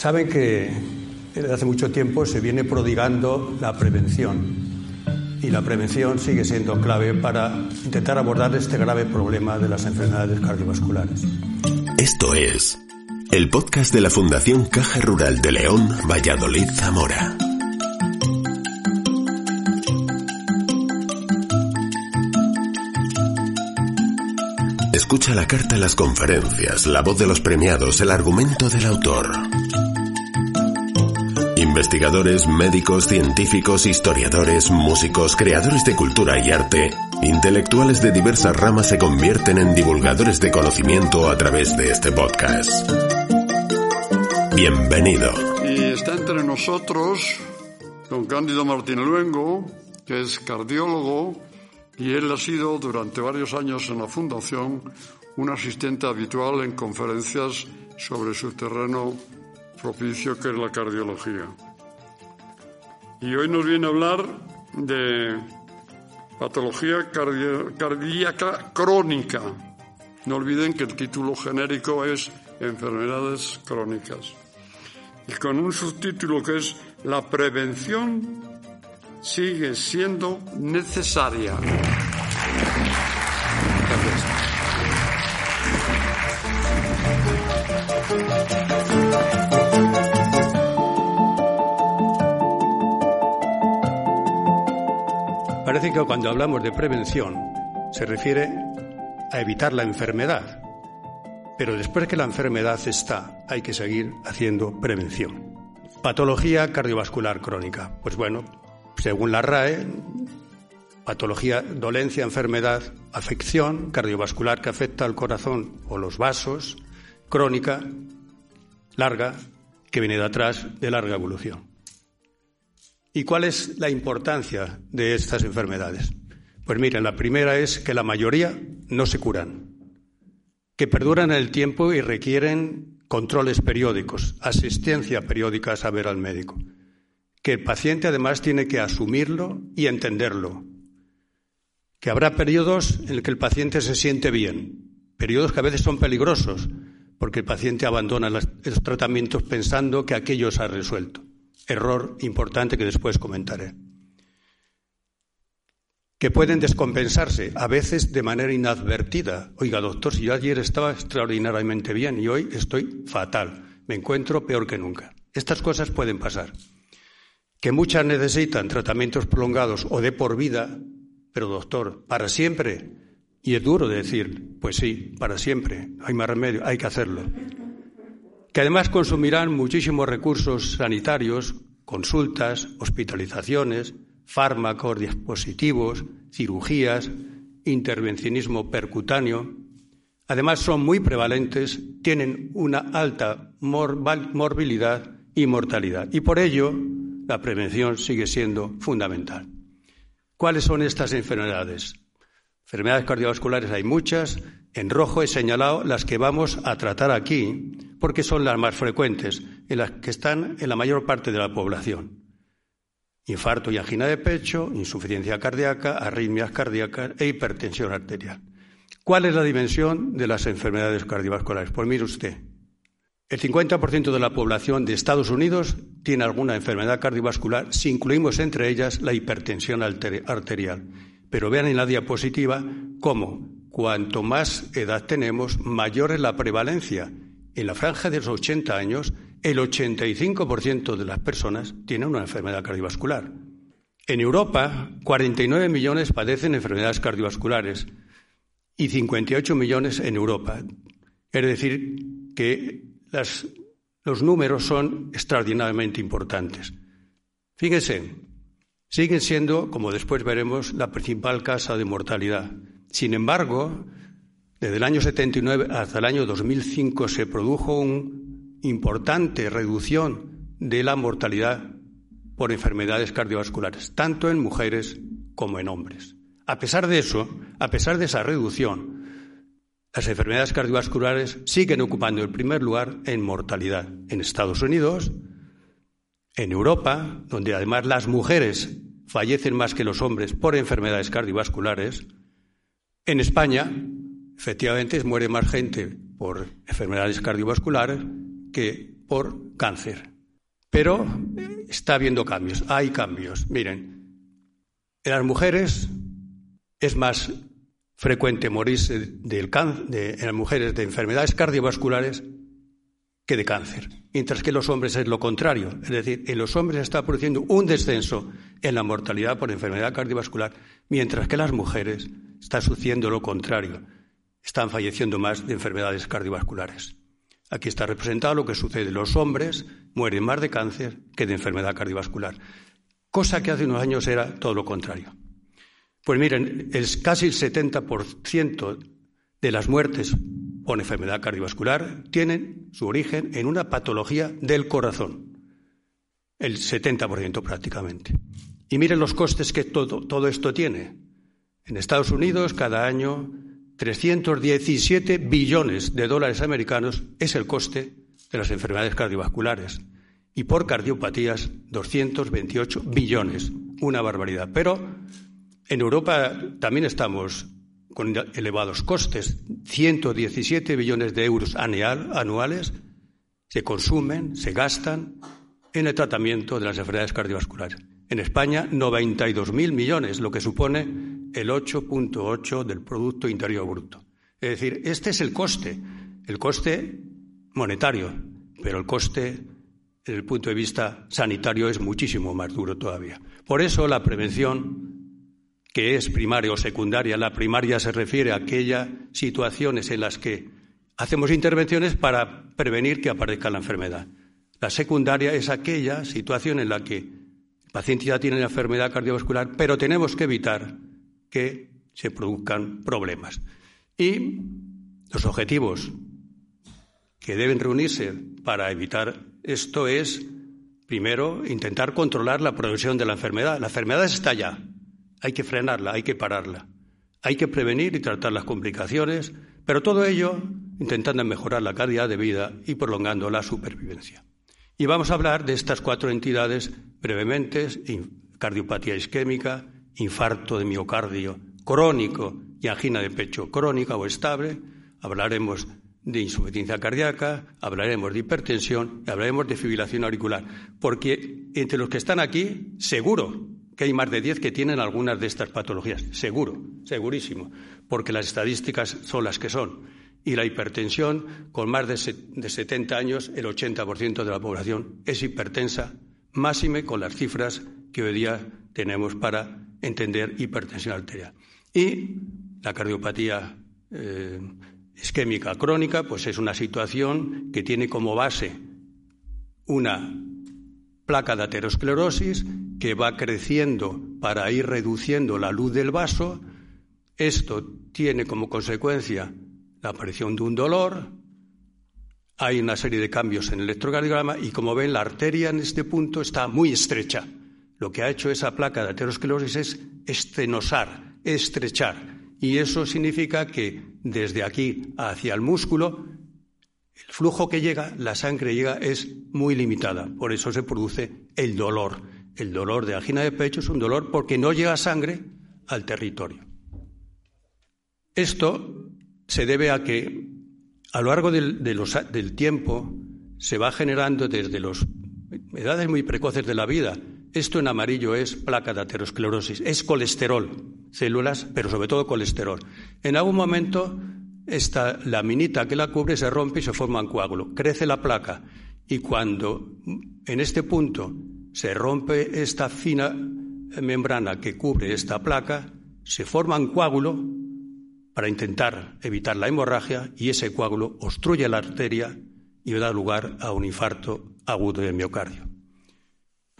Saben que desde hace mucho tiempo se viene prodigando la prevención y la prevención sigue siendo clave para intentar abordar este grave problema de las enfermedades cardiovasculares. Esto es el podcast de la Fundación Caja Rural de León, Valladolid, Zamora. Escucha la carta, las conferencias, la voz de los premiados, el argumento del autor. Investigadores, médicos, científicos, historiadores, músicos, creadores de cultura y arte, intelectuales de diversas ramas se convierten en divulgadores de conocimiento a través de este podcast. Bienvenido. Y está entre nosotros don Cándido Martín Luengo, que es cardiólogo, y él ha sido durante varios años en la Fundación un asistente habitual en conferencias sobre su terreno propicio que es la cardiología. Y hoy nos viene a hablar de patología cardíaca crónica. No olviden que el título genérico es enfermedades crónicas. Y con un subtítulo que es La prevención sigue siendo necesaria. Parece que cuando hablamos de prevención se refiere a evitar la enfermedad, pero después que la enfermedad está, hay que seguir haciendo prevención. Patología cardiovascular crónica. Pues bueno, según la RAE, patología, dolencia, enfermedad, afección cardiovascular que afecta al corazón o los vasos, crónica, larga, que viene de atrás de larga evolución. ¿Y cuál es la importancia de estas enfermedades? Pues miren, la primera es que la mayoría no se curan, que perduran el tiempo y requieren controles periódicos, asistencia periódica a saber al médico, que el paciente además tiene que asumirlo y entenderlo, que habrá periodos en los que el paciente se siente bien, periodos que a veces son peligrosos, porque el paciente abandona los tratamientos pensando que aquello se ha resuelto error importante que después comentaré. Que pueden descompensarse, a veces de manera inadvertida. Oiga, doctor, si yo ayer estaba extraordinariamente bien y hoy estoy fatal, me encuentro peor que nunca. Estas cosas pueden pasar. Que muchas necesitan tratamientos prolongados o de por vida, pero doctor, para siempre. Y es duro decir, pues sí, para siempre, hay más remedio, hay que hacerlo que además consumirán muchísimos recursos sanitarios, consultas, hospitalizaciones, fármacos, dispositivos, cirugías, intervencionismo percutáneo. Además son muy prevalentes, tienen una alta morbilidad y mortalidad. Y por ello la prevención sigue siendo fundamental. ¿Cuáles son estas enfermedades? Enfermedades cardiovasculares hay muchas. En rojo he señalado las que vamos a tratar aquí, porque son las más frecuentes, en las que están en la mayor parte de la población. Infarto y angina de pecho, insuficiencia cardíaca, arritmias cardíacas e hipertensión arterial. ¿Cuál es la dimensión de las enfermedades cardiovasculares? Pues mire usted, el 50% de la población de Estados Unidos tiene alguna enfermedad cardiovascular si incluimos entre ellas la hipertensión arterial pero vean en la diapositiva cómo cuanto más edad tenemos, mayor es la prevalencia. En la franja de los 80 años, el 85% de las personas tienen una enfermedad cardiovascular. En Europa, 49 millones padecen enfermedades cardiovasculares y 58 millones en Europa. Es decir, que los números son extraordinariamente importantes. Fíjense, siguen siendo, como después veremos, la principal causa de mortalidad. Sin embargo, desde el año 79 hasta el año 2005 se produjo una importante reducción de la mortalidad por enfermedades cardiovasculares, tanto en mujeres como en hombres. A pesar de eso, a pesar de esa reducción, las enfermedades cardiovasculares siguen ocupando el primer lugar en mortalidad en Estados Unidos, en Europa, donde además las mujeres fallecen más que los hombres por enfermedades cardiovasculares, en España, efectivamente, muere más gente por enfermedades cardiovasculares que por cáncer. Pero está habiendo cambios, hay cambios. Miren, en las mujeres es más frecuente morirse de, en las mujeres de enfermedades cardiovasculares que de cáncer, mientras que en los hombres es lo contrario, es decir, en los hombres se está produciendo un descenso en la mortalidad por enfermedad cardiovascular, mientras que las mujeres está sucediendo lo contrario, están falleciendo más de enfermedades cardiovasculares. Aquí está representado lo que sucede. Los hombres mueren más de cáncer que de enfermedad cardiovascular, cosa que hace unos años era todo lo contrario. Pues miren, es casi el 70% de las muertes por enfermedad cardiovascular tienen su origen en una patología del corazón. El 70% prácticamente. Y miren los costes que todo, todo esto tiene. En Estados Unidos, cada año, 317 billones de dólares americanos es el coste de las enfermedades cardiovasculares. Y por cardiopatías, 228 billones. Una barbaridad. Pero en Europa también estamos con elevados costes. 117 billones de euros anuales se consumen, se gastan en el tratamiento de las enfermedades cardiovasculares. En España, 92.000 millones, lo que supone el 8.8 del Producto Interior Bruto. Es decir, este es el coste, el coste monetario, pero el coste desde el punto de vista sanitario es muchísimo más duro todavía. Por eso la prevención, que es primaria o secundaria, la primaria se refiere a aquellas situaciones en las que hacemos intervenciones para prevenir que aparezca la enfermedad. La secundaria es aquella situación en la que el paciente ya tiene la enfermedad cardiovascular, pero tenemos que evitar que se produzcan problemas. Y los objetivos que deben reunirse para evitar esto es, primero, intentar controlar la progresión de la enfermedad. La enfermedad está ya, hay que frenarla, hay que pararla, hay que prevenir y tratar las complicaciones, pero todo ello intentando mejorar la calidad de vida y prolongando la supervivencia. Y vamos a hablar de estas cuatro entidades brevemente, cardiopatía isquémica, infarto de miocardio crónico y angina de pecho crónica o estable, hablaremos de insuficiencia cardíaca, hablaremos de hipertensión y hablaremos de fibrilación auricular, porque entre los que están aquí, seguro que hay más de diez que tienen algunas de estas patologías, seguro, segurísimo, porque las estadísticas son las que son. Y la hipertensión, con más de, 70 años, el 80% de la población es hipertensa, máxime con las cifras que hoy día tenemos para entender hipertensión arterial. Y la cardiopatía eh, isquémica crónica, pues es una situación que tiene como base una placa de aterosclerosis que va creciendo para ir reduciendo la luz del vaso. Esto tiene como consecuencia la aparición de un dolor, hay una serie de cambios en el electrocardiograma y como ven la arteria en este punto está muy estrecha. Lo que ha hecho esa placa de aterosclerosis es estenosar, estrechar. Y eso significa que desde aquí hacia el músculo el flujo que llega, la sangre llega, es muy limitada. Por eso se produce el dolor. El dolor de angina de pecho es un dolor porque no llega sangre al territorio. Esto se debe a que a lo largo del, del tiempo se va generando desde las edades muy precoces de la vida. Esto en amarillo es placa de aterosclerosis, es colesterol, células, pero sobre todo colesterol. En algún momento esta laminita que la cubre se rompe y se forma un coágulo. Crece la placa y cuando en este punto se rompe esta fina membrana que cubre esta placa, se forma un coágulo para intentar evitar la hemorragia y ese coágulo obstruye la arteria y da lugar a un infarto agudo del miocardio.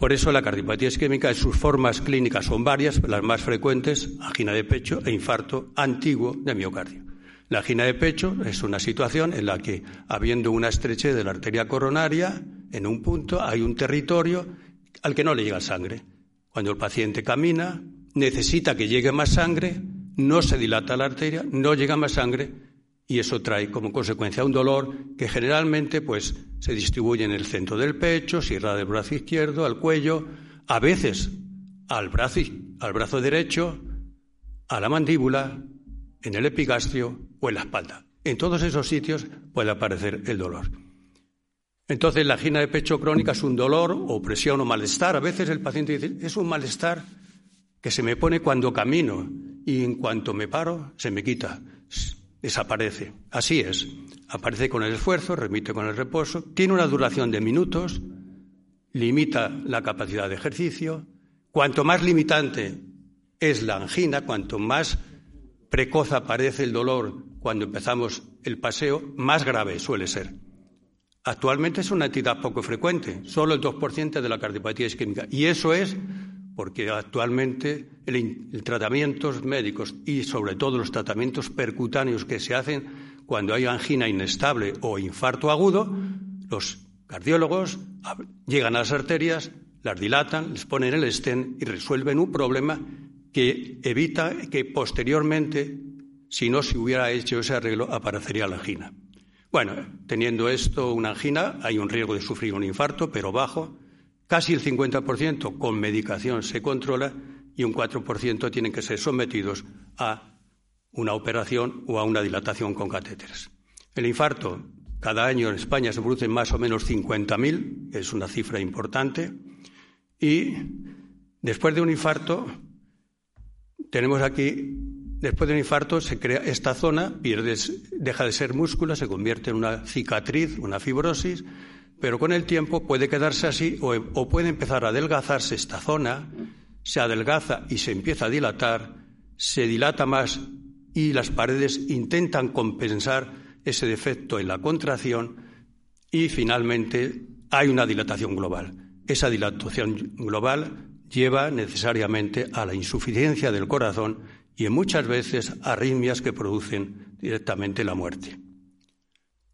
Por eso la cardiopatía isquémica, en sus formas clínicas son varias, las más frecuentes, angina de pecho e infarto antiguo de miocardio. La angina de pecho es una situación en la que, habiendo una estrechez de la arteria coronaria, en un punto hay un territorio al que no le llega sangre. Cuando el paciente camina, necesita que llegue más sangre, no se dilata la arteria, no llega más sangre y eso trae como consecuencia un dolor que generalmente pues, se distribuye en el centro del pecho, si del brazo izquierdo, al cuello, a veces al brazo, al brazo derecho, a la mandíbula, en el epigastrio o en la espalda. En todos esos sitios puede aparecer el dolor. Entonces, la angina de pecho crónica es un dolor, opresión o malestar. A veces el paciente dice, es un malestar que se me pone cuando camino y en cuanto me paro se me quita, desaparece. Así es. Aparece con el esfuerzo, remite con el reposo, tiene una duración de minutos, limita la capacidad de ejercicio. Cuanto más limitante es la angina, cuanto más precoz aparece el dolor cuando empezamos el paseo, más grave suele ser. Actualmente es una entidad poco frecuente, solo el 2% de la cardiopatía isquémica. Y eso es porque actualmente el, tratamientos médicos y sobre todo los tratamientos percutáneos que se hacen cuando hay angina inestable o infarto agudo, los cardiólogos llegan a las arterias, las dilatan, les ponen el estén y resuelven un problema que evita que posteriormente, si no se hubiera hecho ese arreglo, aparecería la angina. Bueno, teniendo esto una angina, hay un riesgo de sufrir un infarto, pero bajo. Casi el 50% con medicación se controla y un 4% tienen que ser sometidos a una operación o a una dilatación con catéteres. El infarto, cada año en España se producen más o menos 50.000, es una cifra importante, y después de un infarto, tenemos aquí, después de un infarto se crea esta zona, pierde, deja de ser músculo, se convierte en una cicatriz, una fibrosis, pero con el tiempo puede quedarse así o, puede empezar a adelgazarse esta zona, se adelgaza y se empieza a dilatar, se dilata más y las paredes intentan compensar ese defecto en la contracción y finalmente hay una dilatación global. Esa dilatación global lleva necesariamente a la insuficiencia del corazón y muchas veces arritmias que producen directamente la muerte.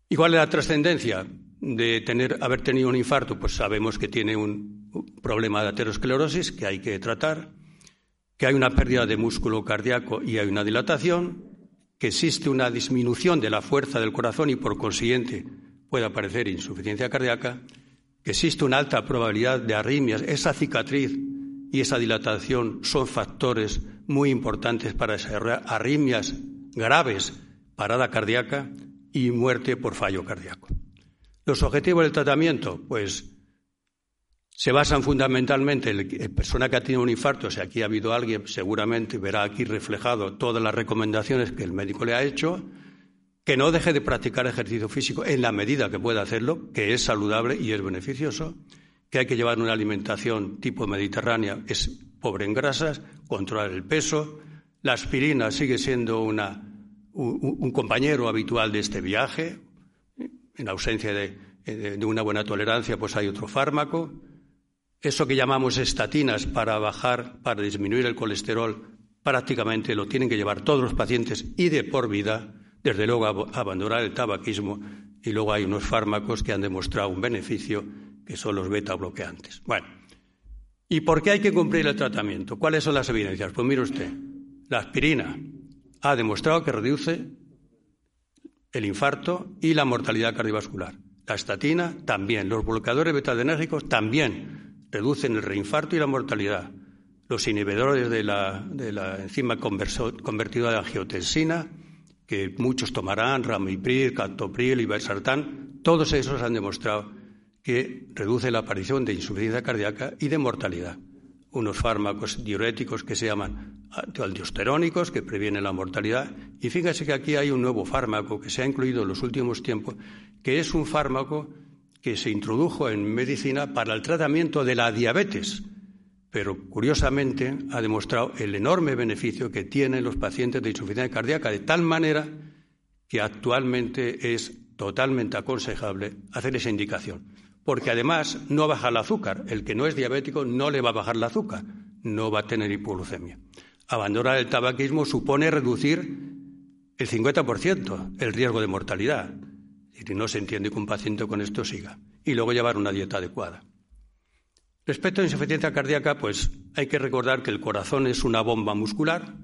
¿Y cuál es la trascendencia? De tener, haber tenido un infarto, pues sabemos que tiene un problema de aterosclerosis que hay que tratar, que hay una pérdida de músculo cardíaco y hay una dilatación, que existe una disminución de la fuerza del corazón y por consiguiente puede aparecer insuficiencia cardíaca, que existe una alta probabilidad de arritmias. Esa cicatriz y esa dilatación son factores muy importantes para desarrollar arritmias graves, parada cardíaca y muerte por fallo cardíaco. Los objetivos del tratamiento, pues se basan fundamentalmente en la persona que ha tenido un infarto, si aquí ha habido alguien, seguramente verá aquí reflejado todas las recomendaciones que el médico le ha hecho, que no deje de practicar ejercicio físico en la medida que pueda hacerlo, que es saludable y es beneficioso, que hay que llevar una alimentación tipo mediterránea, es pobre en grasas, controlar el peso, la aspirina sigue siendo un compañero habitual de este viaje, en ausencia eh, de, una buena tolerancia, pues hay otro fármaco. Eso que llamamos estatinas para bajar, para disminuir el colesterol, prácticamente lo tienen que llevar todos los pacientes y de por vida, desde luego abandonar el tabaquismo y luego hay unos fármacos que han demostrado un beneficio, que son los beta bloqueantes. Bueno, ¿y por qué hay que cumplir el tratamiento? ¿Cuáles son las evidencias? Pues mire usted, la aspirina ha demostrado que reduce el infarto y la mortalidad cardiovascular. La estatina también. Los bloqueadores betadenérgicos también reducen el reinfarto y la mortalidad. Los inhibidores de la, enzima convertida de angiotensina, que muchos tomarán, ramipril, captopril y valsartán, todos esos han demostrado que reduce la aparición de insuficiencia cardíaca y de mortalidad unos fármacos diuréticos que se llaman aldiosterónicos, que previenen la mortalidad. Y fíjese que aquí hay un nuevo fármaco que se ha incluido en los últimos tiempos, que es un fármaco que se introdujo en medicina para el tratamiento de la diabetes, pero curiosamente ha demostrado el enorme beneficio que tienen los pacientes de insuficiencia cardíaca, de tal manera que actualmente es totalmente aconsejable hacer esa indicación porque además no baja el azúcar. El que no es diabético no le va a bajar el azúcar, no va a tener hipoglucemia. Abandonar el tabaquismo supone reducir el 50% el riesgo de mortalidad. Y no se entiende que un paciente con esto siga. Y luego llevar una dieta adecuada. Respecto a insuficiencia cardíaca, pues hay que recordar que el corazón es una bomba muscular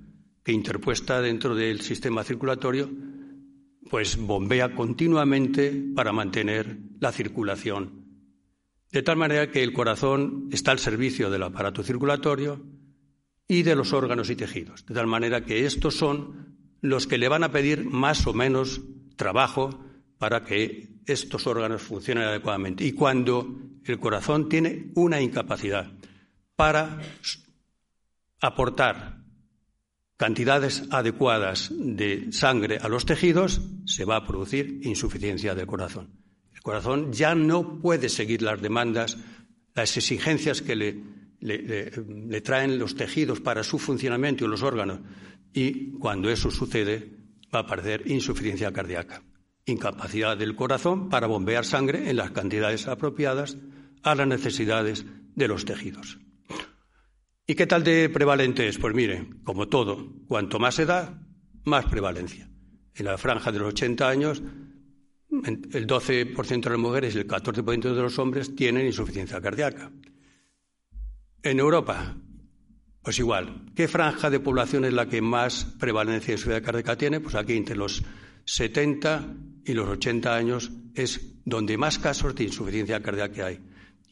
que interpuesta dentro del sistema circulatorio, pues bombea continuamente para mantener la circulación de tal manera que el corazón está al servicio del aparato circulatorio y de los órganos y tejidos, de tal manera que estos son los que le van a pedir más o menos trabajo para que estos órganos funcionen adecuadamente. Y cuando el corazón tiene una incapacidad para aportar cantidades adecuadas de sangre a los tejidos, se va a producir insuficiencia del corazón. Corazón ya no puede seguir las demandas, las exigencias que le, traen los tejidos para su funcionamiento y los órganos. Y cuando eso sucede, va a aparecer insuficiencia cardíaca, incapacidad del corazón para bombear sangre en las cantidades apropiadas a las necesidades de los tejidos. ¿Y qué tal de prevalente es? Pues mire, como todo, cuanto más edad, más prevalencia. En la franja de los 80 años, el 12% de las mujeres y el 14% de los hombres tienen insuficiencia cardíaca. En Europa, pues igual. ¿Qué franja de población es la que más prevalencia de insuficiencia cardíaca tiene? Pues aquí entre los 70 y los 80 años es donde más casos de insuficiencia cardíaca hay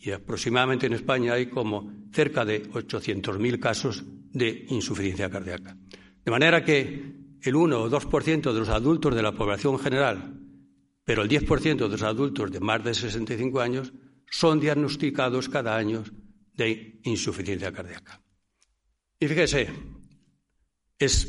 y aproximadamente en España hay como cerca de 800.000 casos de insuficiencia cardíaca. De manera que el 1 o 2% de los adultos de la población general, pero el 10% de los adultos de más de 65 años, son diagnosticados cada año de insuficiencia cardíaca. Y fíjese, es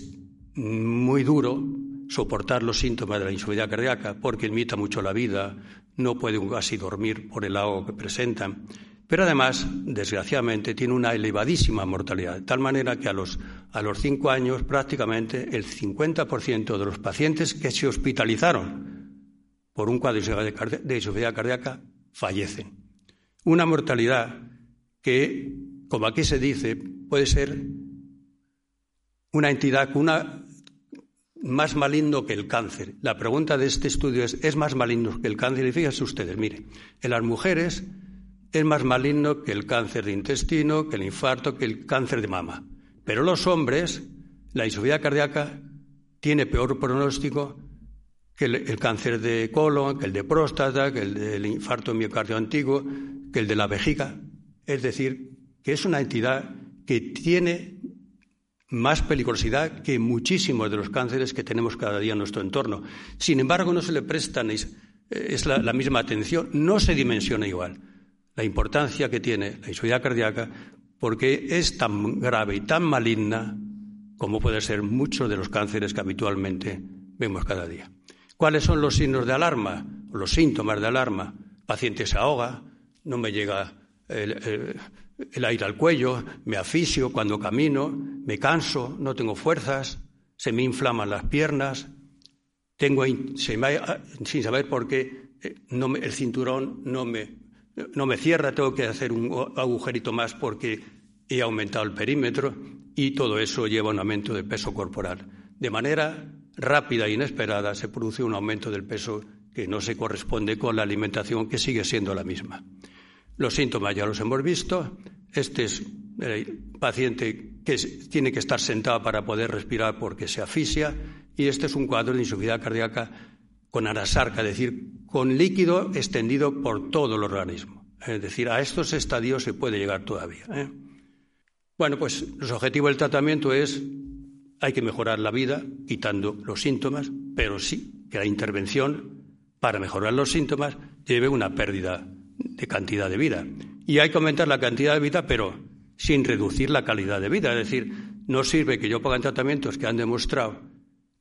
muy duro soportar los síntomas de la insuficiencia cardíaca porque limita mucho la vida, no puede casi dormir por el ahogo que presentan. Pero además, desgraciadamente, tiene una elevadísima mortalidad, de tal manera que a los, a los cinco años prácticamente el 50% de los pacientes que se hospitalizaron por un cuadro de insuficiencia cardíaca fallecen. Una mortalidad que, como aquí se dice, puede ser una entidad más maligno que el cáncer. La pregunta de este estudio es, ¿es más maligno que el cáncer? Y fíjense ustedes, mire, en las mujeres es más maligno que el cáncer de intestino, que el infarto, que el cáncer de mama. Pero los hombres, la insuficiencia cardíaca tiene peor pronóstico que el, cáncer de colon, que el de próstata, que el del infarto miocardio antiguo, que el de la vejiga. Es decir, que es una entidad que tiene más peligrosidad que muchísimos de los cánceres que tenemos cada día en nuestro entorno. Sin embargo, no se le prestan es, la, misma atención, no se dimensiona igual la importancia que tiene la insuficiencia cardíaca porque es tan grave y tan maligna como puede ser muchos de los cánceres que habitualmente vemos cada día. ¿Cuáles son los signos de alarma los síntomas de alarma? El paciente se ahoga, no me llega el, aire al cuello, me asfixio cuando camino, me canso, no tengo fuerzas, se me inflaman las piernas, tengo, sin saber por qué eh, el cinturón no me, no me cierra, tengo que hacer un agujerito más porque he aumentado el perímetro y todo eso lleva un aumento de peso corporal. De manera rápida e inesperada se produce un aumento del peso que no se corresponde con la alimentación que sigue siendo la misma. Los síntomas ya los hemos visto. Este es el paciente que tiene que estar sentado para poder respirar porque se asfixia y este es un cuadro de insuficiencia cardíaca con anasarca, es decir, con líquido extendido por todo el organismo. Es decir, a estos estadios se puede llegar todavía. ¿eh? Bueno, pues el objetivo del tratamiento es hay que mejorar la vida quitando los síntomas, pero sí que la intervención para mejorar los síntomas lleve una pérdida de cantidad de vida. Y hay que aumentar la cantidad de vida, pero sin reducir la calidad de vida. Es decir, no sirve que yo ponga tratamientos que han demostrado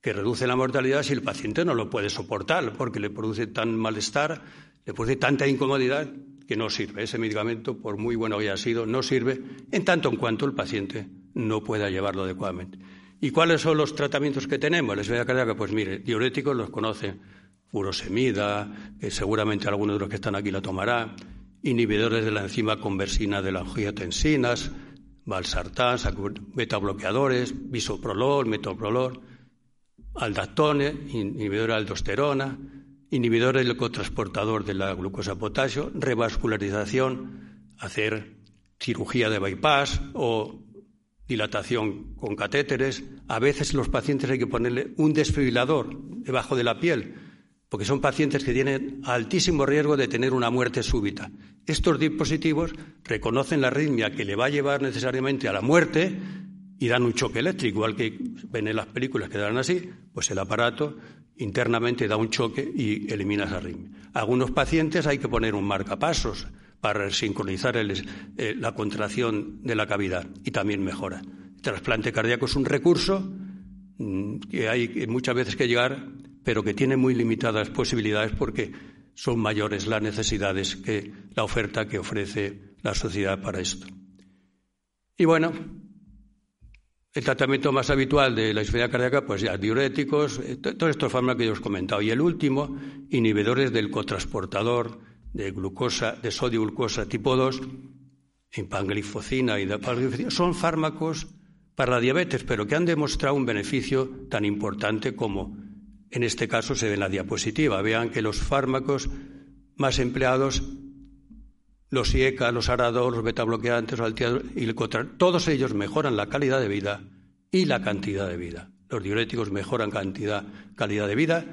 que reducen la mortalidad si el paciente no lo puede soportar, porque le produce tan malestar, le produce tanta incomodidad que no sirve. Ese medicamento, por muy bueno que haya sido, no sirve en tanto en cuanto el paciente no pueda llevarlo adecuadamente. ¿Y cuáles son los tratamientos que tenemos? Les voy a que, pues mire, diuréticos los conocen furosemida, que seguramente algunos de los que están aquí la tomarán, inhibidores de la enzima conversina de la angiotensinas, valsartán, betabloqueadores, bisoprolol, metoprolol, aldactone, inhibidor de aldosterona, inhibidores del cotransportador de la glucosa potasio, revascularización, hacer cirugía de bypass o dilatación con catéteres. A veces los pacientes hay que ponerle un desfibrilador debajo de la piel porque son pacientes que tienen altísimo riesgo de tener una muerte súbita. Estos dispositivos reconocen la arritmia que le va a llevar necesariamente a la muerte y dan un choque eléctrico, igual que ven en las películas que dan así, pues el aparato internamente da un choque y elimina esa arritmia. algunos pacientes hay que poner un marcapasos para sincronizar eh, la contracción de la cavidad y también mejora. El trasplante cardíaco es un recurso mm, que hay muchas veces que llegar, pero que tiene muy limitadas posibilidades porque son mayores las necesidades que la oferta que ofrece la sociedad para esto. Y bueno, el tratamiento más habitual de la insuficiencia cardíaca, pues ya diuréticos, eh, todos estos fármacos que yo os he comentado. Y el último, inhibidores del cotransportador de glucosa, de sodio glucosa tipo 2, impanglifocina y dapaglifocina, son fármacos para la diabetes, pero que han demostrado un beneficio tan importante como en este caso se ve en la diapositiva. Vean que los fármacos más empleados, los IECA, los ARADOR, los betabloqueantes, los y el COTRAN, todos ellos mejoran la calidad de vida y la cantidad de vida. Los diuréticos mejoran cantidad, calidad de vida,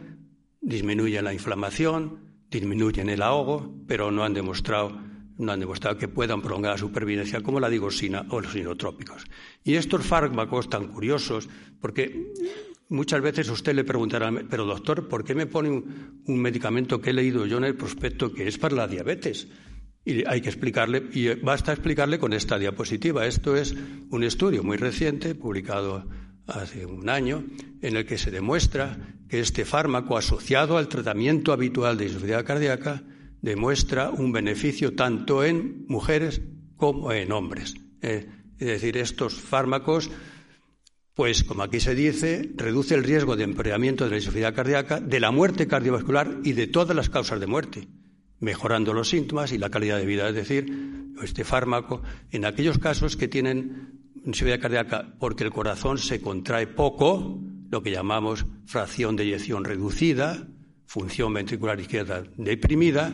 disminuyen la inflamación, disminuyen el ahogo, pero no han demostrado no han demostrado que puedan prolongar la supervivencia como la digosina o los inotrópicos. Y estos fármacos tan curiosos, porque Muchas veces usted le preguntará, pero doctor, ¿por qué me pone un, medicamento que he leído yo en el prospecto que es para la diabetes? Y hay que explicarle, y basta explicarle con esta diapositiva. Esto es un estudio muy reciente, publicado hace un año, en el que se demuestra que este fármaco asociado al tratamiento habitual de insuficiencia cardíaca demuestra un beneficio tanto en mujeres como en hombres. Eh, es decir, estos fármacos pues, como aquí se dice, reduce el riesgo de empeoramiento de la insuficiencia cardíaca, de la muerte cardiovascular y de todas las causas de muerte, mejorando los síntomas y la calidad de vida. Es decir, este fármaco, en aquellos casos que tienen insuficiencia cardíaca porque el corazón se contrae poco, lo que llamamos fracción de eyección reducida, función ventricular izquierda deprimida,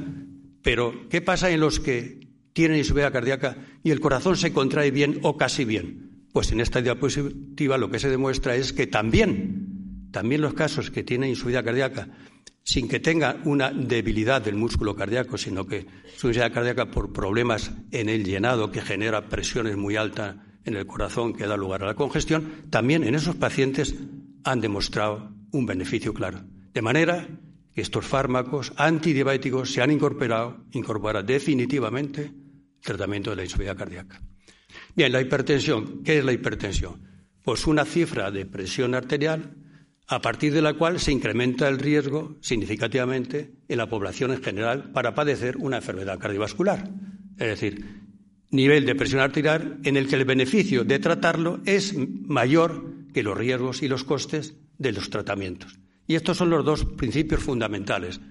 pero ¿qué pasa en los que tienen insuficiencia cardíaca y el corazón se contrae bien o casi bien? Pues en esta diapositiva lo que se demuestra es que también, también los casos que tienen insuficiencia cardíaca, sin que tenga una debilidad del músculo cardíaco, sino que su insuficiencia cardíaca por problemas en el llenado que genera presiones muy altas en el corazón que da lugar a la congestión, también en esos pacientes han demostrado un beneficio claro. De manera que estos fármacos antidiabéticos se han incorporado, incorporado definitivamente el tratamiento de la insuficiencia cardíaca. Bien, la hipertensión. ¿Qué es la hipertensión? Pues una cifra de presión arterial a partir de la cual se incrementa el riesgo significativamente en la población en general para padecer una enfermedad cardiovascular. Es decir, nivel de presión arterial en el que el beneficio de tratarlo es mayor que los riesgos y los costes de los tratamientos. Y estos son los dos principios fundamentales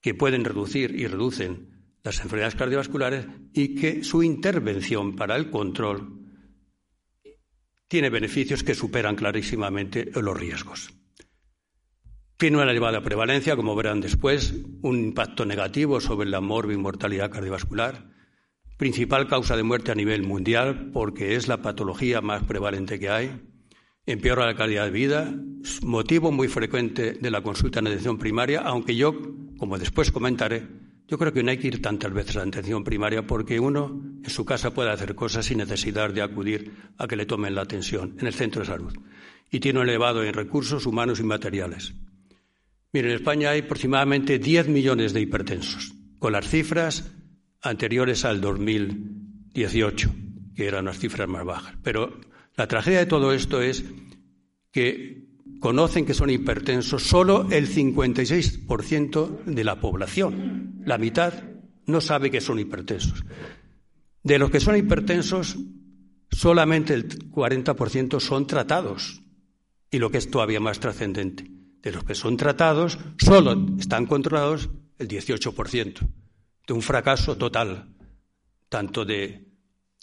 que pueden reducir y reducen las enfermedades cardiovasculares y que su intervención para el control tiene beneficios que superan clarísimamente los riesgos. Tiene una elevada prevalencia, como verán después, un impacto negativo sobre la mortalidad cardiovascular, principal causa de muerte a nivel mundial porque es la patología más prevalente que hay, empeora la calidad de vida, motivo muy frecuente de la consulta en atención primaria, aunque yo, como después comentaré, yo creo que no hay que ir tantas veces a la atención primaria porque uno en su casa puede hacer cosas sin necesidad de acudir a que le tomen la atención en el centro de salud. Y tiene un elevado en recursos humanos y materiales. Miren, en España hay aproximadamente 10 millones de hipertensos, con las cifras anteriores al 2018, que eran las cifras más bajas. Pero la tragedia de todo esto es que conocen que son hipertensos solo el 56% de la población. La mitad no sabe que son hipertensos. De los que son hipertensos, solamente el 40% son tratados. Y lo que es todavía más trascendente, de los que son tratados, solo están controlados el 18%. De un fracaso total, tanto de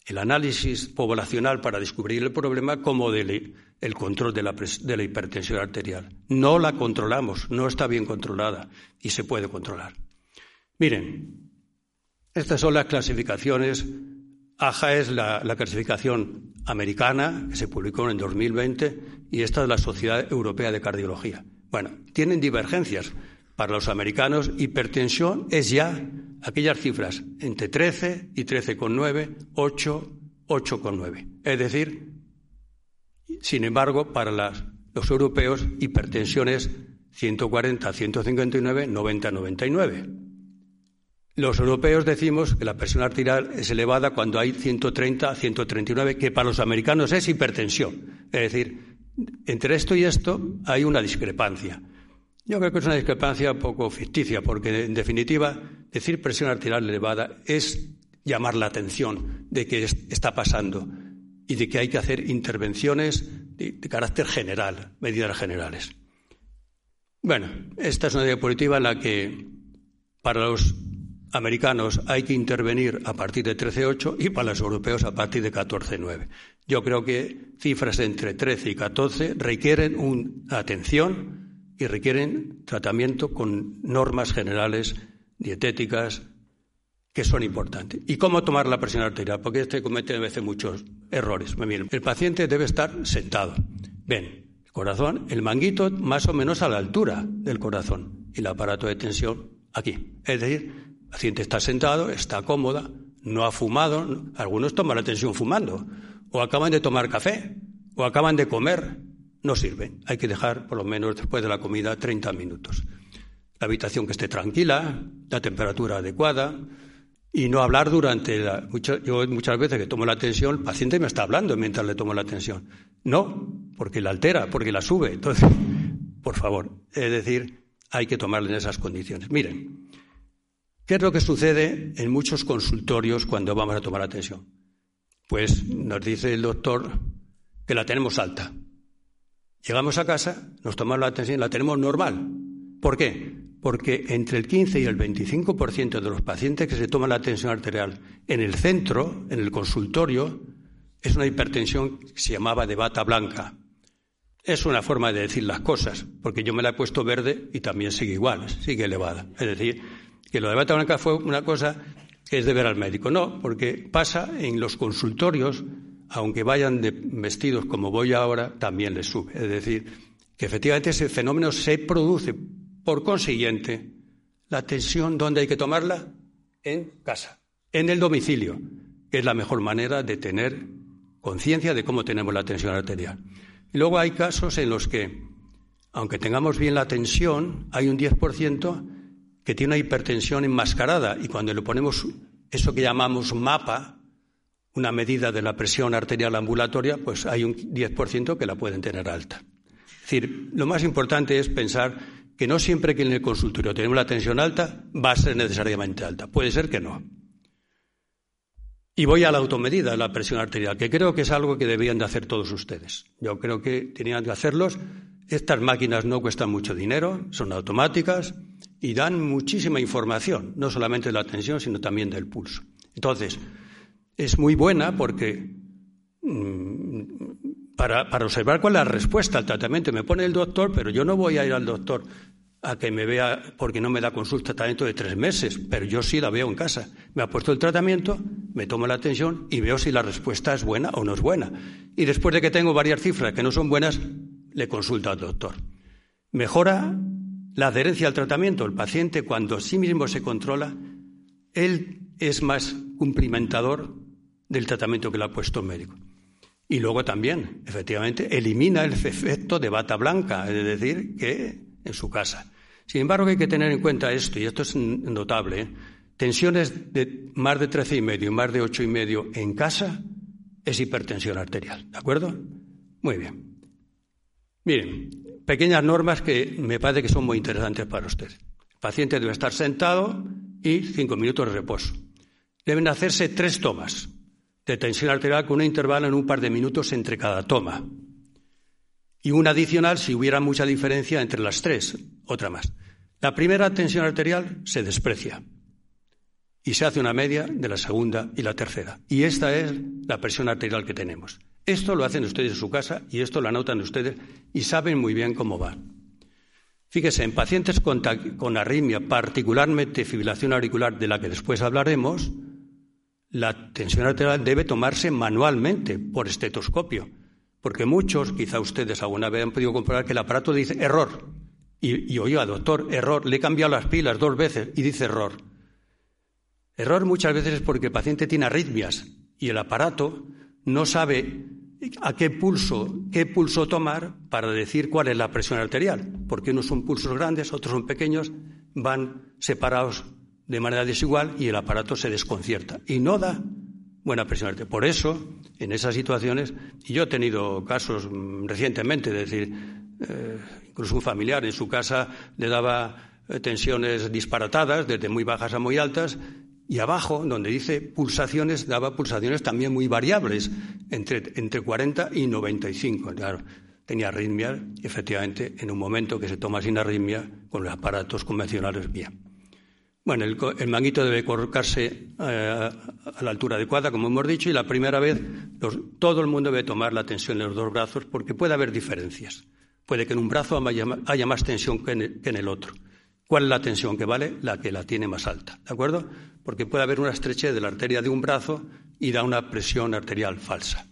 el análisis poblacional para descubrir el problema como del el control de la, de la, hipertensión arterial. No la controlamos, no está bien controlada y se puede controlar. Miren, estas son las clasificaciones. AJA es la, la clasificación americana que se publicó en 2020 y esta es la Sociedad Europea de Cardiología. Bueno, tienen divergencias. Para los americanos, hipertensión es ya aquellas cifras entre 13 y 13,9, 8, 8,9. Es decir, sin embargo, para los europeos, hipertensión es 140, 159, 90, 99. Los europeos decimos que la presión arterial es elevada cuando hay 130, 139, que para los americanos es hipertensión. Es decir, entre esto y esto hay una discrepancia. Yo creo que es una discrepancia un poco ficticia, porque en definitiva decir presión arterial elevada es llamar la atención de qué está pasando y de que hay que hacer intervenciones de, carácter general, medidas generales. Bueno, esta es una diapositiva en la que para los americanos hay que intervenir a partir de 13.8 y para los europeos a partir de 14.9. Yo creo que cifras entre 13 y 14 requieren una atención y requieren tratamiento con normas generales dietéticas que son importantes. ¿Y cómo tomar la presión arterial? Porque este comete a veces muchos errores. El paciente debe estar sentado. Ven, el corazón, el manguito más o menos a la altura del corazón y el aparato de tensión aquí. Es decir, el paciente está sentado, está cómoda, no ha fumado. Algunos toman la tensión fumando, o acaban de tomar café, o acaban de comer. No sirve. Hay que dejar, por lo menos después de la comida, 30 minutos. La habitación que esté tranquila, la temperatura adecuada, y no hablar durante la... yo muchas veces que tomo la tensión, el paciente me está hablando mientras le tomo la tensión. No, porque la altera, porque la sube. Entonces, por favor, es decir, hay que tomarla en esas condiciones. Miren, ¿qué es lo que sucede en muchos consultorios cuando vamos a tomar la tensión? Pues nos dice el doctor que la tenemos alta. Llegamos a casa, nos tomamos la tensión y la tenemos normal. ¿Por qué? porque entre el 15 y el 25% de los pacientes que se toman la tensión arterial en el centro, en el consultorio, es una hipertensión que se llamaba de bata blanca. Es una forma de decir las cosas, porque yo me la he puesto verde y también sigue igual, sigue elevada. Es decir, que lo de bata blanca fue una cosa que es de ver al médico. No, porque pasa en los consultorios, aunque vayan de vestidos como voy ahora, también les sube. Es decir, que efectivamente ese fenómeno se produce por consiguiente, la tensión, ¿dónde hay que tomarla? En casa, en el domicilio, que es la mejor manera de tener conciencia de cómo tenemos la tensión arterial. Y luego hay casos en los que, aunque tengamos bien la tensión, hay un 10% que tiene una hipertensión enmascarada y cuando le ponemos eso que llamamos mapa, una medida de la presión arterial ambulatoria, pues hay un 10% que la pueden tener alta. Es decir, lo más importante es pensar que no siempre que en el consultorio tenemos la tensión alta va a ser necesariamente alta. Puede ser que no. Y voy a la automedida, la presión arterial, que creo que es algo que debían de hacer todos ustedes. Yo creo que tenían que hacerlos. Estas máquinas no cuestan mucho dinero, son automáticas y dan muchísima información, no solamente de la tensión, sino también del pulso. Entonces, es muy buena porque mm, para, observar cuál es la respuesta al tratamiento. Me pone el doctor, pero yo no voy a ir al doctor a que me vea porque no me da consulta tratamiento de tres meses, pero yo sí la veo en casa. Me ha puesto el tratamiento, me tomo la atención y veo si la respuesta es buena o no es buena. Y después de que tengo varias cifras que no son buenas, le consulto al doctor. Mejora la adherencia al tratamiento. El paciente, cuando sí mismo se controla, él es más cumplimentador del tratamiento que le ha puesto el médico. Y luego también, efectivamente, elimina el efecto de bata blanca, es decir, que en su casa. Sin embargo, hay que tener en cuenta esto, y esto es notable, ¿eh? tensiones de más de 13,5 y medio, más de ocho y medio en casa es hipertensión arterial, ¿de acuerdo? Muy bien. Miren, pequeñas normas que me parece que son muy interesantes para ustedes. El paciente debe estar sentado y cinco minutos de reposo. Deben hacerse tres tomas de tensión arterial con un intervalo en un par de minutos entre cada toma. Y una adicional si hubiera mucha diferencia entre las tres, otra más. La primera tensión arterial se desprecia y se hace una media de la segunda y la tercera. Y esta es la presión arterial que tenemos. Esto lo hacen ustedes en su casa y esto lo anotan ustedes y saben muy bien cómo va. Fíjese, en pacientes con, con arritmia, particularmente fibrilación auricular, de la que después hablaremos, la tensión arterial debe tomarse manualmente por estetoscopio, porque muchos, quizá ustedes alguna vez han podido comprobar que el aparato dice error. Y, y oiga, doctor, error, le he cambiado las pilas dos veces y dice error. Error muchas veces es porque el paciente tiene arritmias y el aparato no sabe a qué pulso, qué pulso tomar para decir cuál es la presión arterial, porque unos son pulsos grandes, otros son pequeños, van separados de manera desigual y el aparato se desconcierta y no da buena presión. Por eso, en esas situaciones, y yo he tenido casos mm, recientemente, es decir, eh, incluso un familiar en su casa le daba eh, tensiones disparatadas, desde muy bajas a muy altas, y abajo, donde dice pulsaciones, daba pulsaciones también muy variables, entre, entre 40 y 95. Claro, tenía arritmia, efectivamente, en un momento que se toma sin arritmia, con los aparatos convencionales bien. Bueno, el, manguito debe colocarse eh, a la altura adecuada, como hemos dicho, y la primera vez todo el mundo debe tomar la tensión en los dos brazos porque puede haber diferencias. Puede que en un brazo haya, más tensión que en el otro. ¿Cuál es la tensión que vale? La que la tiene más alta, ¿de acuerdo? Porque puede haber una estrechez de la arteria de un brazo y da una presión arterial falsa.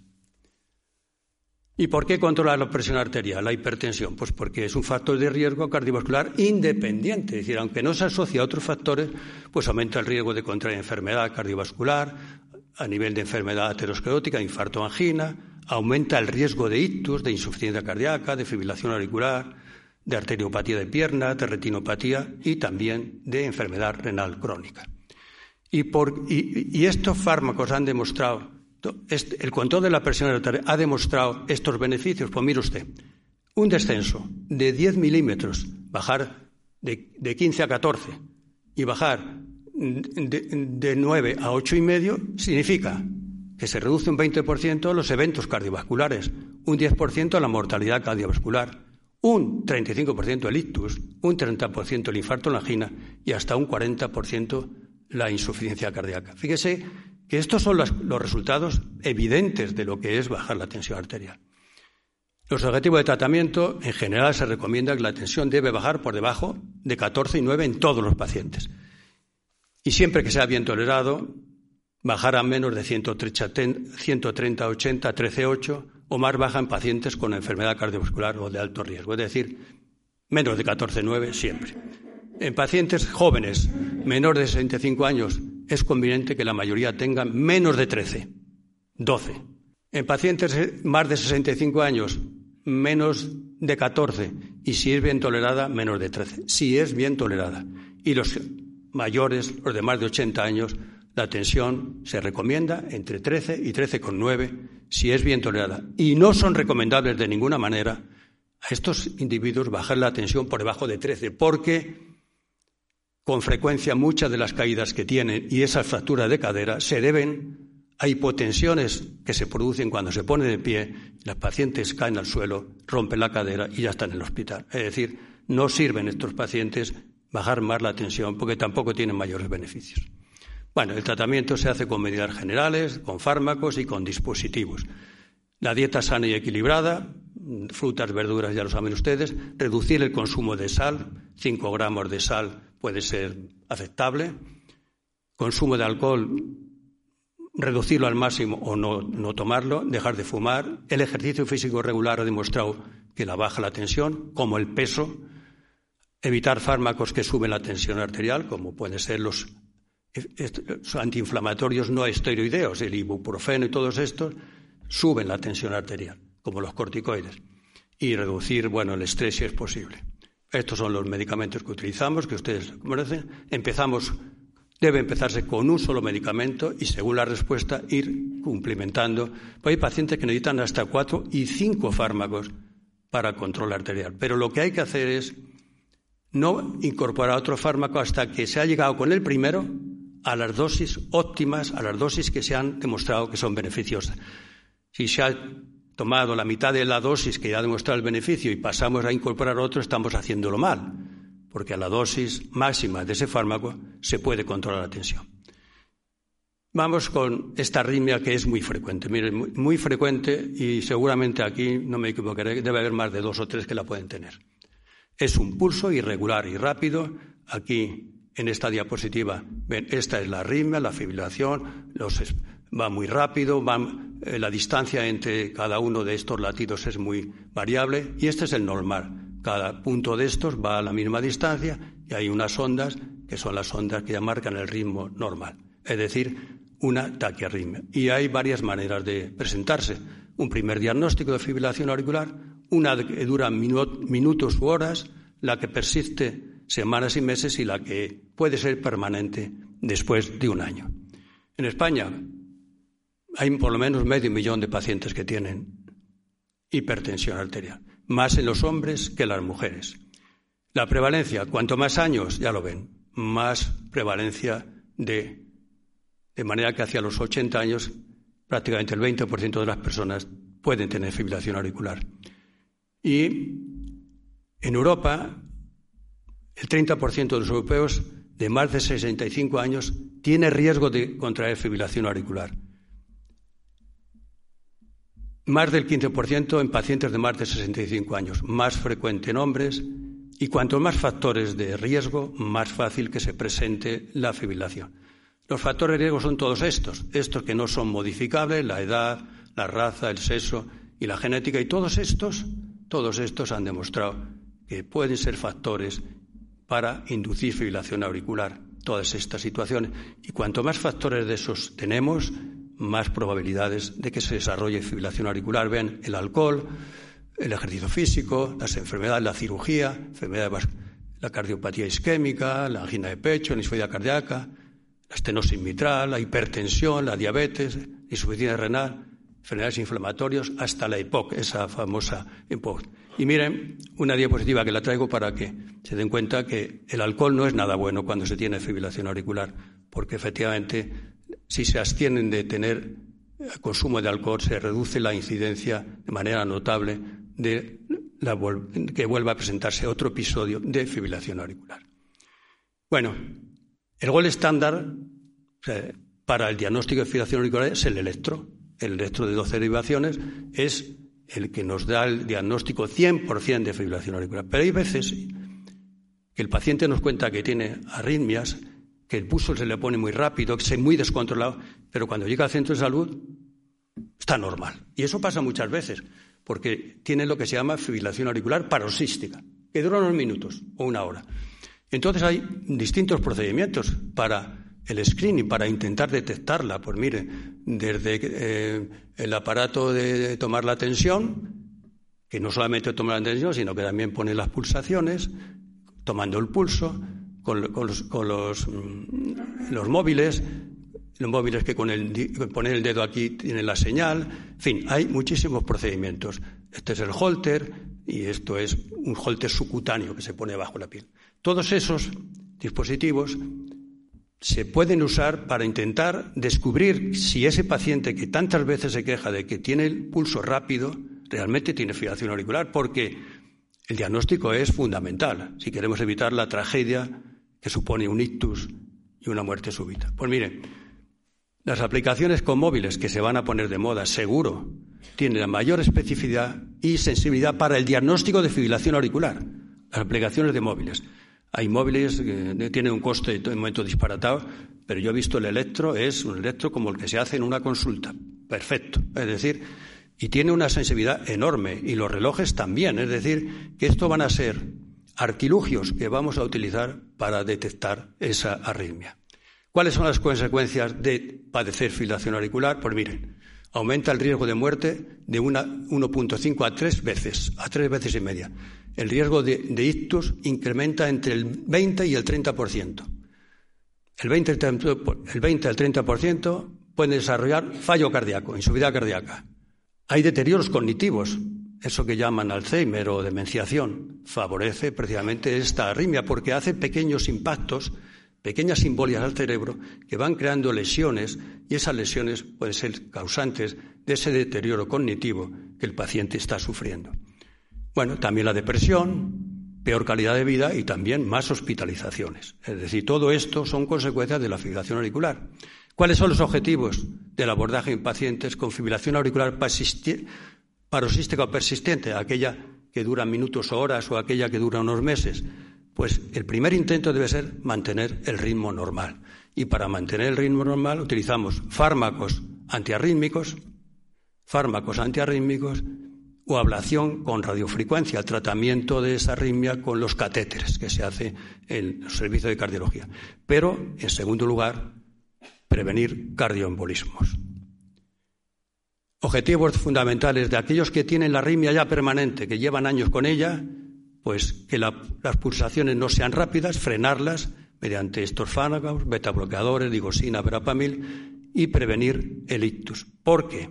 ¿Y por qué controlar la presión arterial, la hipertensión? Pues porque es un factor de riesgo cardiovascular independiente, es decir, aunque no se asocia a otros factores, pues aumenta el riesgo de contraer enfermedad cardiovascular, a nivel de enfermedad aterosclerótica, infarto angina, aumenta el riesgo de ictus, de insuficiencia cardíaca, de fibrilación auricular, de arteriopatía de pierna, de retinopatía y también de enfermedad renal crónica. Y, estos fármacos han demostrado, el control de la presión arterial ha demostrado estos beneficios. Pues mire usted, un descenso de 10 milímetros, bajar de, 15 a 14 y bajar de, de 9 a 8 y medio, significa que se reduce un 20% los eventos cardiovasculares, un 10% la mortalidad cardiovascular, un 35% el ictus, un 30% el infarto en la angina y hasta un 40% la insuficiencia cardíaca. Fíjese que estos son los, resultados evidentes de lo que es bajar la tensión arterial. Los objetivos de tratamiento, en general, se recomienda que la tensión debe bajar por debajo de 14 y 9 en todos los pacientes. Y siempre que sea bien tolerado, bajar a menos de 130, 80, 13, 8 o más baja en pacientes con enfermedad cardiovascular o de alto riesgo, es decir, menos de 14,9 siempre. En pacientes jóvenes, menores de 65 años, es conveniente que la mayoría tengan menos de 13, 12. En pacientes más de 65 años, menos de 14 y si es bien tolerada, menos de 13. Si es bien tolerada. Y los mayores, los de más de 80 años, la tensión se recomienda entre 13 y 13,9 si es bien tolerada. Y no son recomendables de ninguna manera a estos individuos bajar la tensión por debajo de 13, porque con frecuencia muchas de las caídas que tienen y esas fracturas de cadera se deben a hipotensiones que se producen cuando se pone de pie, los pacientes caen al suelo, rompen la cadera y ya están en el hospital. Es decir, no sirven estos pacientes bajar más la tensión porque tampoco tienen mayores beneficios. Bueno, el tratamiento se hace con medidas generales, con fármacos y con dispositivos. La dieta sana y equilibrada, frutas, verduras, ya lo saben ustedes, reducir el consumo de sal, 5 gramos de sal puede ser aceptable, consumo de alcohol, reducirlo al máximo o no, no tomarlo, dejar de fumar, el ejercicio físico regular ha demostrado que la baja la tensión, como el peso, evitar fármacos que suben la tensión arterial, como pueden ser los antiinflamatorios no esteroideos, el ibuprofeno y todos estos, suben la tensión arterial, como los corticoides, y reducir, bueno, el estrés si es posible. Estos son los medicamentos que utilizamos, que ustedes conocen. Empezamos, debe empezarse con un solo medicamento y, según la respuesta, ir cumplimentando. Pues hay pacientes que necesitan hasta cuatro y cinco fármacos para control arterial. Pero lo que hay que hacer es no incorporar otro fármaco hasta que se ha llegado con el primero a las dosis óptimas, a las dosis que se han demostrado que son beneficiosas. Si se ha tomado la mitad de la dosis que ya ha demostrado el beneficio y pasamos a incorporar otro, estamos haciéndolo mal, porque a la dosis máxima de ese fármaco se puede controlar la tensión. Vamos con esta arritmia que es muy frecuente. Miren, muy, frecuente y seguramente aquí, no me equivocaré, debe haber más de dos o tres que la pueden tener. Es un pulso irregular y rápido. Aquí en esta diapositiva. Esta es la arritmia, la fibrilación, va muy rápido, eh, la distancia entre cada uno de estos latidos es muy variable y este es el normal. Cada punto de estos va a la misma distancia y hay unas ondas que son las ondas que ya marcan el ritmo normal, es decir, una taquiarritmia. Y hay varias maneras de presentarse. un primer diagnóstico de fibrilación auricular, una que dura minutos u horas, la que persiste semanas y meses y la que puede ser permanente después de un año. En España hay por lo menos medio millón de pacientes que tienen hipertensión arterial, más en los hombres que en las mujeres. La prevalencia, cuanto más años, ya lo ven, más prevalencia de, de manera que hacia los 80 años prácticamente el 20% de las personas pueden tener fibrilación auricular. Y en Europa, el 30% de los europeos de más de 65 años tiene riesgo de contraer fibrilación auricular. Más del 15% en pacientes de más de 65 años, más frecuente en hombres, y cuanto más factores de riesgo, más fácil que se presente la fibrilación. Los factores de riesgo son todos estos, estos que no son modificables, la edad, la raza, el sexo y la genética, y todos estos, todos estos han demostrado que pueden ser factores para inducir fibrilación auricular, todas estas situaciones. Y cuanto más factores de esos tenemos, más probabilidades de que se desarrolle fibrilación auricular. Ven el alcohol, el ejercicio físico, las enfermedades, la cirugía, enfermedades, la cardiopatía isquémica, la angina de pecho, la insuficiencia cardíaca, la estenosis mitral, la hipertensión, la diabetes, la insuficiencia renal, enfermedades inflamatorias, hasta la EPOC, esa famosa EPOC. Y miren, una diapositiva que la traigo para que se den cuenta que el alcohol no es nada bueno cuando se tiene fibrilación auricular, porque efectivamente, si se abstienen de tener consumo de alcohol, se reduce la incidencia de manera notable de que vuelva a presentarse otro episodio de fibrilación auricular. Bueno, el gol estándar para el diagnóstico de fibrilación auricular es el electro. El electro de 12 derivaciones es el que nos da el diagnóstico 100% de fibrilación auricular. Pero hay veces que el paciente nos cuenta que tiene arritmias, que el pulso se le pone muy rápido, que es muy descontrolado, pero cuando llega al centro de salud está normal. Y eso pasa muchas veces, porque tiene lo que se llama fibrilación auricular paroxística, que dura unos minutos o una hora. Entonces hay distintos procedimientos para el screening, para intentar detectarla. Pues mire, desde eh, el aparato de tomar la tensión, que no solamente toma la tensión, sino que también pone las pulsaciones, tomando el pulso, con, los, mm, los, móviles, los móviles que con el, poner el dedo aquí tienen la señal. En fin, hay muchísimos procedimientos. Este es el holter y esto es un holter subcutáneo que se pone bajo la piel. Todos esos dispositivos se pueden usar para intentar descubrir si ese paciente que tantas veces se queja de que tiene el pulso rápido realmente tiene fibrilación auricular, porque el diagnóstico es fundamental si queremos evitar la tragedia que supone un ictus y una muerte súbita. Pues miren, las aplicaciones con móviles que se van a poner de moda, seguro, tienen la mayor especificidad y sensibilidad para el diagnóstico de fibrilación auricular. Las aplicaciones de móviles. Hay móviles que tienen un coste en momento disparatado, pero yo he visto el electro, es un electro como el que se hace en una consulta. Perfecto. Es decir, y tiene una sensibilidad enorme, y los relojes también. Es decir, que esto van a ser artilugios que vamos a utilizar para detectar esa arritmia. ¿Cuáles son las consecuencias de padecer filación auricular? Pues miren, aumenta el riesgo de muerte de 1.5 a 3 veces, a 3 veces y media el riesgo de, ictus incrementa entre el 20 y el 30%. El 20, el 20 al 30% pueden desarrollar fallo cardíaco, insuficiencia cardíaca. Hay deterioros cognitivos, eso que llaman Alzheimer o demenciación, favorece precisamente esta arritmia porque hace pequeños impactos, pequeñas simbolias al cerebro que van creando lesiones y esas lesiones pueden ser causantes de ese deterioro cognitivo que el paciente está sufriendo. Bueno, también la depresión, peor calidad de vida y también más hospitalizaciones. Es decir, todo esto son consecuencias de la fibrilación auricular. ¿Cuáles son los objetivos del abordaje en pacientes con fibrilación auricular paroxística o persistente, aquella que dura minutos o horas o aquella que dura unos meses? Pues el primer intento debe ser mantener el ritmo normal. Y para mantener el ritmo normal utilizamos fármacos antiarrítmicos, fármacos antiarrítmicos o ablación con radiofrecuencia, tratamiento de esa arritmia con los catéteres que se hace en el servicio de cardiología. Pero, en segundo lugar, prevenir cardioembolismos. Objetivos fundamentales de aquellos que tienen la arritmia ya permanente, que llevan años con ella, pues que las pulsaciones no sean rápidas, frenarlas mediante estos fármacos, beta bloqueadores, digosina, verapamil y prevenir el ictus. ¿Por qué?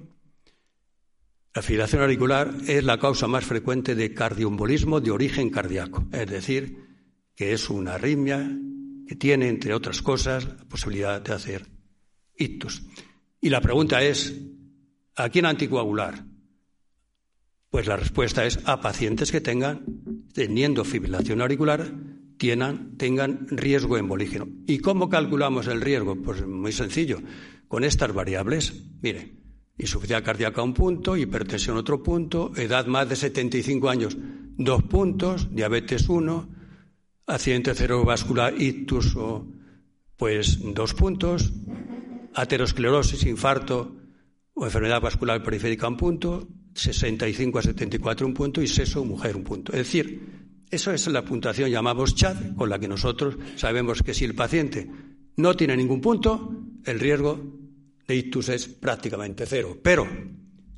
La fibrilación auricular es la causa más frecuente de cardioembolismo de origen cardíaco, es decir, que es una arritmia que tiene, entre otras cosas, la posibilidad de hacer ictus. Y la pregunta es, ¿a quién anticoagular? Pues la respuesta es a pacientes que tengan, teniendo fibrilación auricular, tengan, tengan riesgo embolígeno. ¿Y cómo calculamos el riesgo? Pues muy sencillo, con estas variables. Mire, insuficiencia cardíaca un punto, hipertensión otro punto, edad más de 75 años dos puntos, diabetes uno, accidente cerebrovascular ictus pues dos puntos, aterosclerosis, infarto o enfermedad vascular periférica un punto, 65 a 74 un punto y sexo mujer un punto. Es decir, eso es la puntuación llamamos chat con la que nosotros sabemos que si el paciente no tiene ningún punto, el riesgo de ictus es prácticamente cero. Pero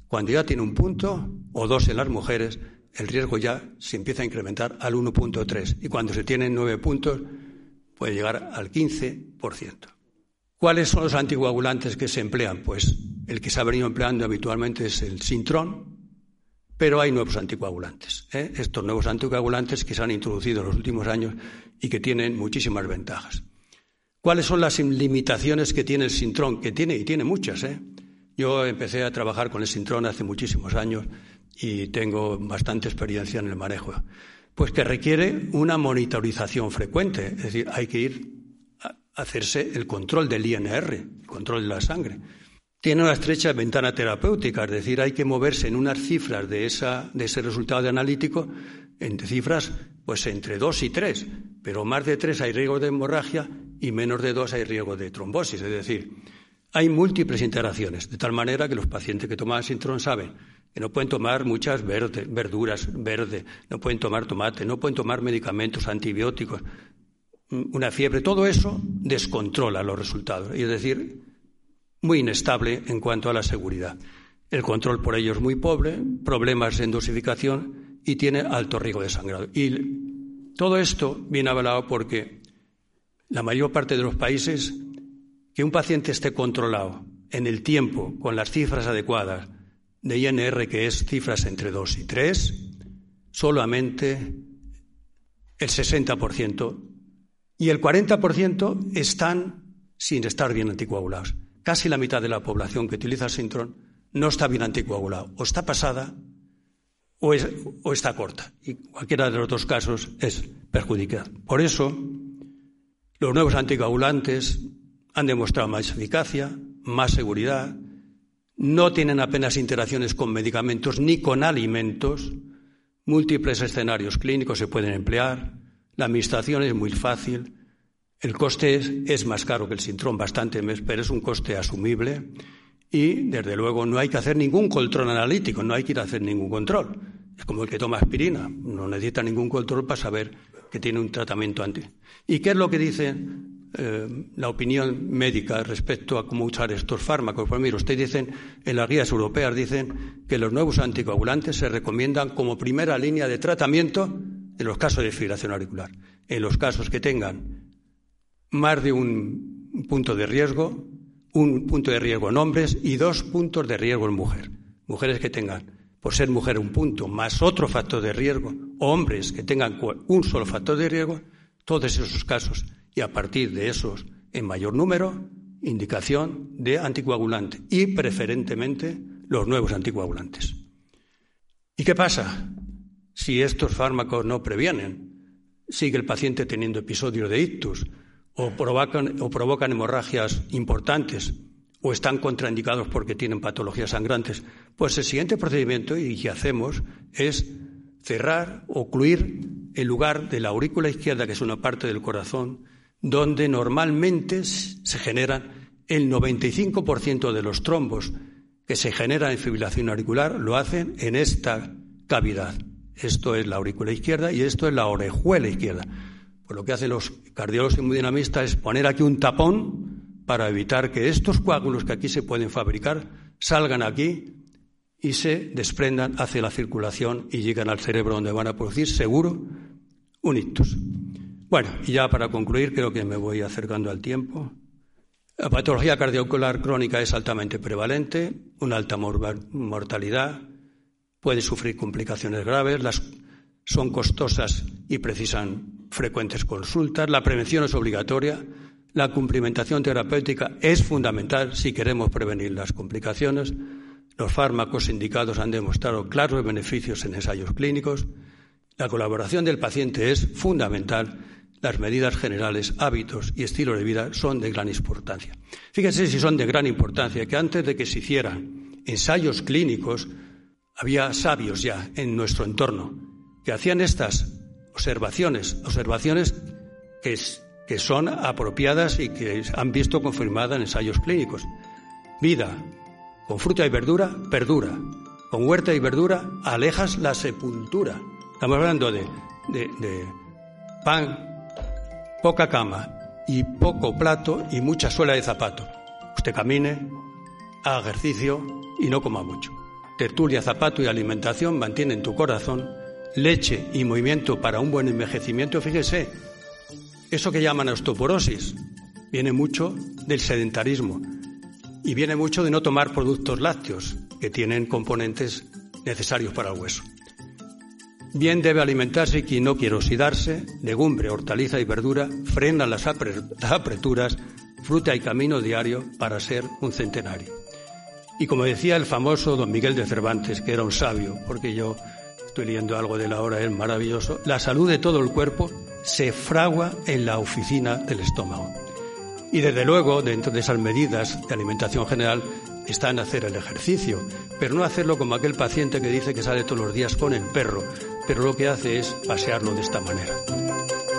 cuando ya tiene un punto o dos en las mujeres, el riesgo ya se empieza a incrementar al 1.3 y cuando se tienen nueve puntos puede llegar al 15%. ¿Cuáles son los anticoagulantes que se emplean? Pues el que se ha venido empleando habitualmente es el sintrón, pero hay nuevos anticoagulantes. ¿eh? Estos nuevos anticoagulantes que se han introducido en los últimos años y que tienen muchísimas ventajas. ¿Cuáles son las limitaciones que tiene el sintrón? Que tiene, y tiene muchas. ¿eh? Yo empecé a trabajar con el sintrón hace muchísimos años y tengo bastante experiencia en el manejo. Pues que requiere una monitorización frecuente, es decir, hay que ir hacerse el control del INR, el control de la sangre. Tiene una estrecha ventana terapéutica, es decir, hay que moverse en unas cifras de, esa, de ese resultado analítico, entre cifras pues entre 2 y 3, pero más de 3 hay riesgo de hemorragia y menos de 2 hay riesgo de trombosis, es decir, hay múltiples interacciones, de tal manera que los pacientes que toman sintrón saben que no pueden tomar muchas verduras verdes, no pueden tomar tomate, no pueden tomar medicamentos antibióticos, una fiebre, todo eso descontrola los resultados, y es decir, muy inestable en cuanto a la seguridad. El control por ello es muy pobre, problemas en dosificación y tiene alto riesgo de sangrado. Y todo esto viene avalado porque la mayor parte de los países que un paciente esté controlado en el tiempo con las cifras adecuadas, de INR, que es cifras entre 2 y 3, solamente el 60%. Y el 40% están sin estar bien anticoagulados. Casi la mitad de la población que utiliza el Sintron no está bien anticoagulado. O está pasada o, o está corta. Y cualquiera de los dos casos es perjudicada. Por eso, los nuevos anticoagulantes han demostrado más eficacia, más seguridad, no tienen apenas interacciones con medicamentos ni con alimentos, múltiples escenarios clínicos se pueden emplear, la administración es muy fácil, el coste es, más caro que el sintrón, bastante, pero es un coste asumible y, desde luego, no hay que hacer ningún control analítico, no hay que ir a hacer ningún control. Es como el que toma aspirina, no necesita ningún control para saber que tiene un tratamiento anti. ¿Y qué es lo que dicen eh, la opinión médica respecto a cómo usar estos fármacos. Pues mire, ustedes dicen, en las guías europeas dicen que los nuevos anticoagulantes se recomiendan como primera línea de tratamiento en los casos de fibrilación auricular. En los casos que tengan más de un punto de riesgo, un punto de riesgo en hombres y dos puntos de riesgo en mujer. Mujeres que tengan, por ser mujer, un punto más otro factor de riesgo, o hombres que tengan un solo factor de riesgo, todos esos casos y a partir de esos, en mayor número, indicación de anticoagulante y preferentemente los nuevos anticoagulantes. ¿Y qué pasa si estos fármacos no previenen? Sigue el paciente teniendo episodios de ictus o provocan, hemorragias importantes o están contraindicados porque tienen patologías sangrantes. Pues el siguiente procedimiento y que hacemos es cerrar, ocluir el lugar de la aurícula izquierda, que es una parte del corazón, donde normalmente se generan el 95% de los trombos que se generan en fibrilación auricular lo hacen en esta cavidad. Esto es la aurícula izquierda y esto es la orejuela izquierda. Pues lo que hacen los cardiólogos hemodinamistas es poner aquí un tapón para evitar que estos coágulos que aquí se pueden fabricar salgan aquí y se desprendan hacia la circulación y llegan al cerebro donde van a producir seguro un ictus. Bueno, y ya para concluir, creo que me voy acercando al tiempo. La patología cardiovascular crónica es altamente prevalente, una alta mortalidad, puede sufrir complicaciones graves, son costosas y precisan frecuentes consultas, la prevención es obligatoria, la cumplimentación terapéutica es fundamental si queremos prevenir las complicaciones, los fármacos indicados han demostrado claros beneficios en ensayos clínicos, la colaboración del paciente es fundamental, las medidas generales, hábitos y estilo de vida son de gran importancia. Fíjense si son de gran importancia que antes de que se hicieran ensayos clínicos, había sabios ya en nuestro entorno que hacían estas observaciones, observaciones que, son apropiadas y que han visto confirmadas en ensayos clínicos. Vida con fruta y verdura, perdura. Con huerta y verdura, alejas la sepultura. Estamos hablando de, de pan, poca cama y poco plato y mucha suela de zapato. Usted camine, haga ejercicio y no coma mucho tertulia, zapato y alimentación mantienen tu corazón, leche y movimiento para un buen envejecimiento, fíjese, eso que llaman osteoporosis viene mucho del sedentarismo y viene mucho de no tomar productos lácteos que tienen componentes necesarios para el hueso. Bien debe alimentarse quien no quiere oxidarse, legumbre, hortaliza y verdura, frena las apreturas, fruta y camino diario para ser un centenario. Y como decía el famoso don Miguel de Cervantes, que era un sabio, porque yo estoy leyendo algo de la hora, es maravilloso, la salud de todo el cuerpo se fragua en la oficina del estómago. Y desde luego, dentro de esas medidas de alimentación general, está en hacer el ejercicio, pero no hacerlo como aquel paciente que dice que sale todos los días con el perro, pero lo que hace es pasearlo de esta manera.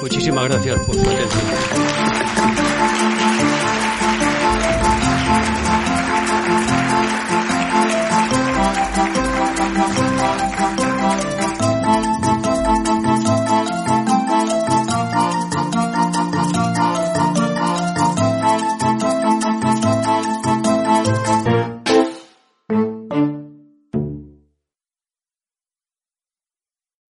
Muchísimas gracias por su atención.